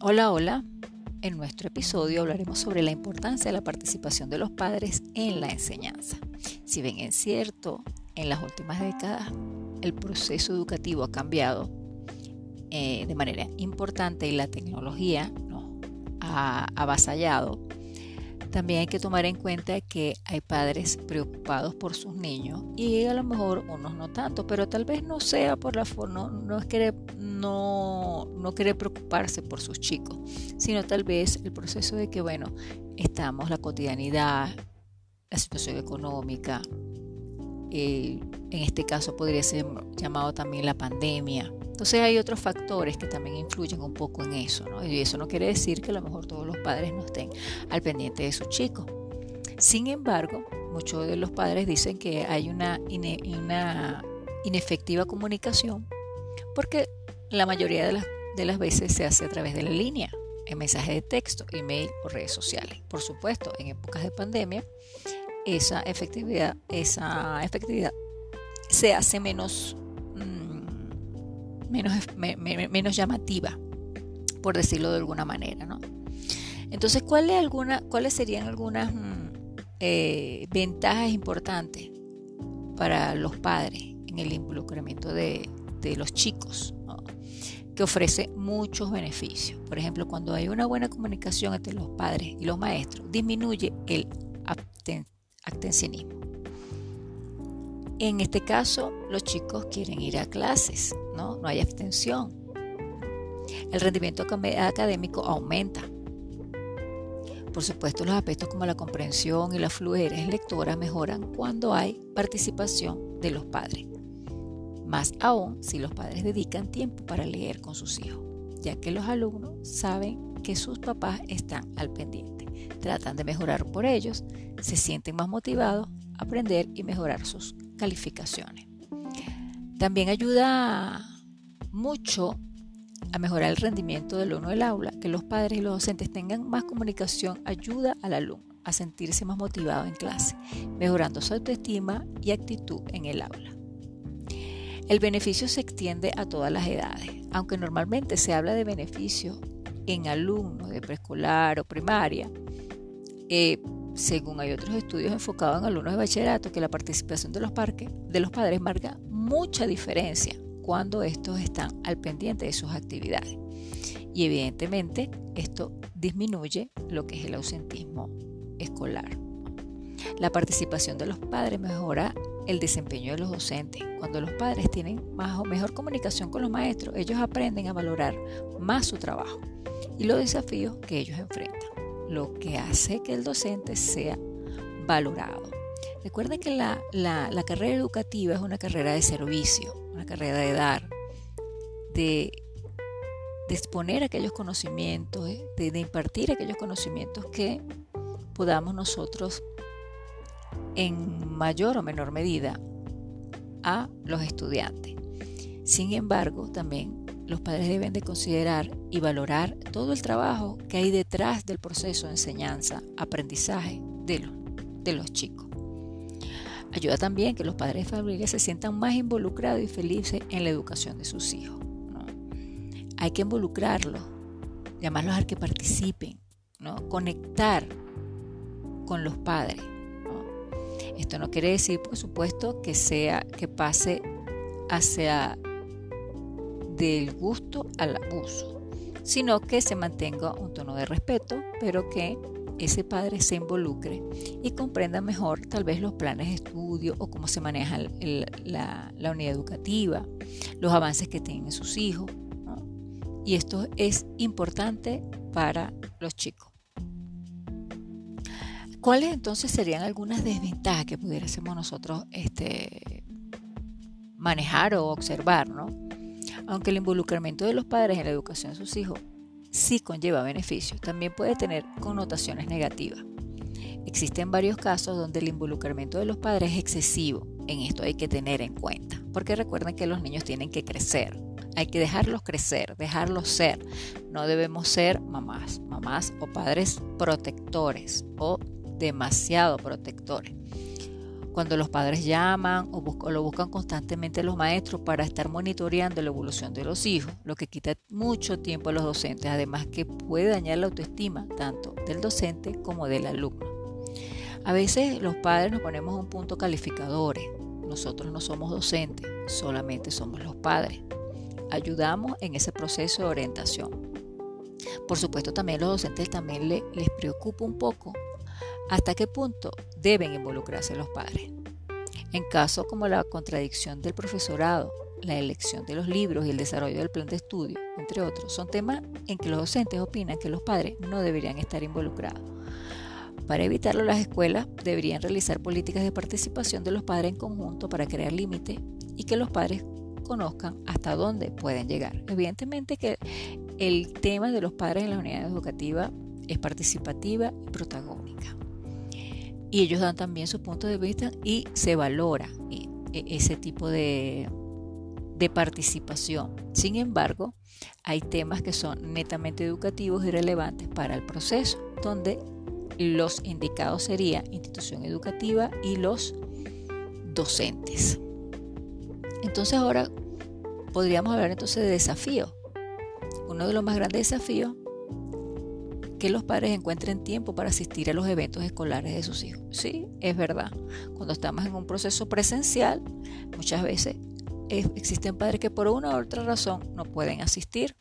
Hola, hola. En nuestro episodio hablaremos sobre la importancia de la participación de los padres en la enseñanza. Si bien es cierto, en las últimas décadas el proceso educativo ha cambiado eh, de manera importante y la tecnología nos ha avasallado, también hay que tomar en cuenta que hay padres preocupados por sus niños y a lo mejor unos no tanto, pero tal vez no sea por la forma, no, es que no, no preocuparse por sus chicos, sino tal vez el proceso de que, bueno, estamos, la cotidianidad, la situación económica, eh, en este caso podría ser llamado también la pandemia. Entonces hay otros factores que también influyen un poco en eso, ¿no? Y eso no quiere decir que a lo mejor todos los padres no estén al pendiente de sus chicos. Sin embargo, muchos de los padres dicen que hay una, inefectiva comunicación porque la mayoría de las, de las veces se hace a través de la línea, en mensaje de texto, email o redes sociales. Por supuesto, en épocas de pandemia, esa efectividad, esa efectividad se hace menos, menos, llamativa, por decirlo de alguna manera. ¿no? Entonces, ¿cuáles, alguna, ¿cuáles serían algunas mm, eh, ventajas importantes para los padres en el involucramiento de, los chicos? que ofrece muchos beneficios. Por ejemplo, cuando hay una buena comunicación entre los padres y los maestros, disminuye el abstencionismo. En este caso, los chicos quieren ir a clases, ¿no? Hay abstención. El rendimiento académico aumenta. Por supuesto, los aspectos como la comprensión y la fluidez lectora mejoran cuando hay participación de los padres más aún si los padres dedican tiempo para leer con sus hijos, ya que los alumnos saben que sus papás están al pendiente, tratan de mejorar por ellos, se sienten más motivados a aprender y mejorar sus calificaciones. También ayuda mucho a mejorar el rendimiento del alumno del aula, que los padres y los docentes tengan más comunicación ayuda al alumno a sentirse más motivado en clase, mejorando su autoestima y actitud en el aula. El beneficio se extiende a todas las edades, aunque normalmente se habla de beneficio en alumnos de preescolar o primaria. Eh, según hay otros estudios enfocados en alumnos de bachillerato, que la participación de los, de los padres marca mucha diferencia cuando estos están al pendiente de sus actividades. Y evidentemente esto disminuye lo que es el ausentismo escolar. La participación de los padres mejora el desempeño de los docentes. Cuando los padres tienen más o mejor comunicación con los maestros, ellos aprenden a valorar más su trabajo y los desafíos que ellos enfrentan, lo que hace que el docente sea valorado. Recuerden que la, carrera educativa es una carrera de servicio, una carrera de dar, de, exponer aquellos conocimientos, de, de impartir aquellos conocimientos que podamos nosotros en mayor o menor medida a los estudiantes. Sin embargo, también los padres deben de considerar y valorar todo el trabajo que hay detrás del proceso de enseñanza, aprendizaje de de los chicos. Ayuda también que los padres de familia se sientan más involucrados y felices en la educación de sus hijos. Hay que involucrarlos, llamarlos a que participen, ¿no? conectar con los padres esto no quiere decir, por supuesto, que sea que pase hacia del gusto al abuso, sino que se mantenga un tono de respeto, pero que ese padre se involucre y comprenda mejor tal vez los planes de estudio o cómo se maneja la, unidad educativa, los avances que tienen sus hijos. Y esto es importante para los chicos. ¿Cuáles entonces serían algunas desventajas que pudiésemos nosotros este, manejar o observar? ¿no? Aunque el involucramiento de los padres en la educación de sus hijos sí conlleva beneficios, también puede tener connotaciones negativas. Existen varios casos donde el involucramiento de los padres es excesivo. En esto hay que tener en cuenta, porque recuerden que los niños tienen que crecer. Hay que dejarlos crecer, dejarlos ser. No debemos ser mamás, mamás o padres protectores o demasiado protectores. Cuando los padres llaman o, lo buscan constantemente los maestros para estar monitoreando la evolución de los hijos, lo que quita mucho tiempo a los docentes, además que puede dañar la autoestima tanto del docente como del alumno. A veces los padres nos ponemos un punto calificadores. Nosotros no somos docentes, solamente somos los padres. Ayudamos en ese proceso de orientación. Por supuesto, también los docentes también les preocupa un poco hasta qué punto deben involucrarse los padres. En casos como la contradicción del profesorado, la elección de los libros y el desarrollo del plan de estudio, entre otros, son temas en que los docentes opinan que los padres no deberían estar involucrados. Para evitarlo, las escuelas deberían realizar políticas de participación de los padres en conjunto para crear límites y que los padres conozcan hasta dónde pueden llegar. Evidentemente que el tema de los padres en la unidad educativa es participativa y protagónica y ellos dan también su punto de vista y se valora e, ese tipo de, participación. Sin embargo, hay temas que son netamente educativos y relevantes para el proceso, donde los indicados serían institución educativa y los docentes. Entonces ahora podríamos hablar entonces de desafíos. Uno de los más grandes desafíos que los padres encuentren tiempo para asistir a los eventos escolares de sus hijos. Sí, es verdad. Cuando estamos en un proceso presencial, muchas veces existen padres que por una u otra razón no pueden asistir.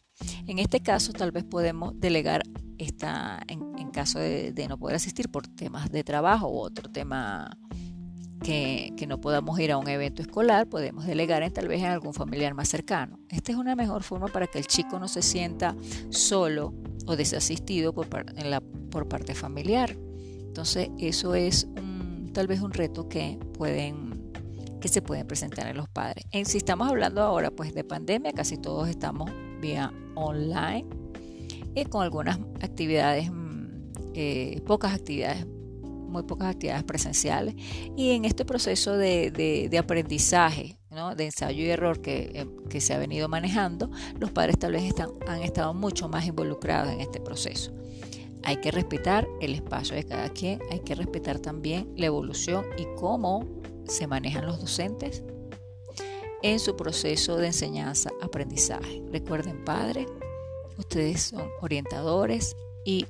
En este caso, tal vez podemos delegar esta, en, caso de, no poder asistir por temas de trabajo u otro tema que, no podamos ir a un evento escolar, podemos delegar en tal vez en algún familiar más cercano. Esta es una mejor forma para que el chico no se sienta solo o desasistido por, parte familiar. Entonces eso es tal vez un reto que pueden que se pueden presentar en los padres. En, si estamos hablando ahora pues de pandemia, casi todos estamos vía online y con algunas actividades, mm, eh, pocas actividades, muy pocas actividades presenciales. Y en este proceso de, de aprendizaje de ensayo y error eh, que, se ha venido manejando, los padres tal vez están, han estado mucho más involucrados en este proceso. Hay que respetar el espacio de cada quien, hay que respetar también la evolución y cómo se manejan los docentes en su proceso de enseñanza-aprendizaje. Recuerden, padres, ustedes son orientadores y,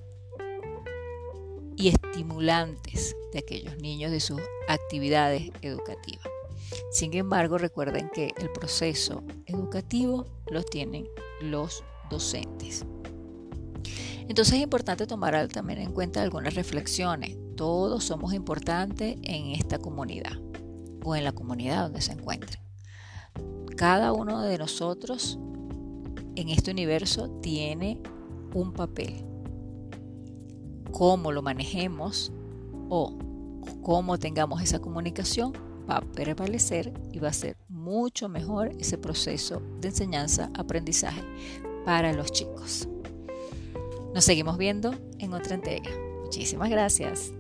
y estimulantes de aquellos niños de sus actividades educativas. Sin embargo, recuerden que el proceso educativo lo tienen los docentes. Entonces es importante tomar también en cuenta algunas reflexiones. Todos somos importantes en esta comunidad o en la comunidad donde se encuentren. Cada uno de nosotros en este universo tiene un papel. Cómo lo manejemos o cómo tengamos esa comunicación va a prevalecer y va a ser mucho mejor ese proceso de enseñanza-aprendizaje para los chicos. Nos seguimos viendo en otra entrega. Muchísimas gracias.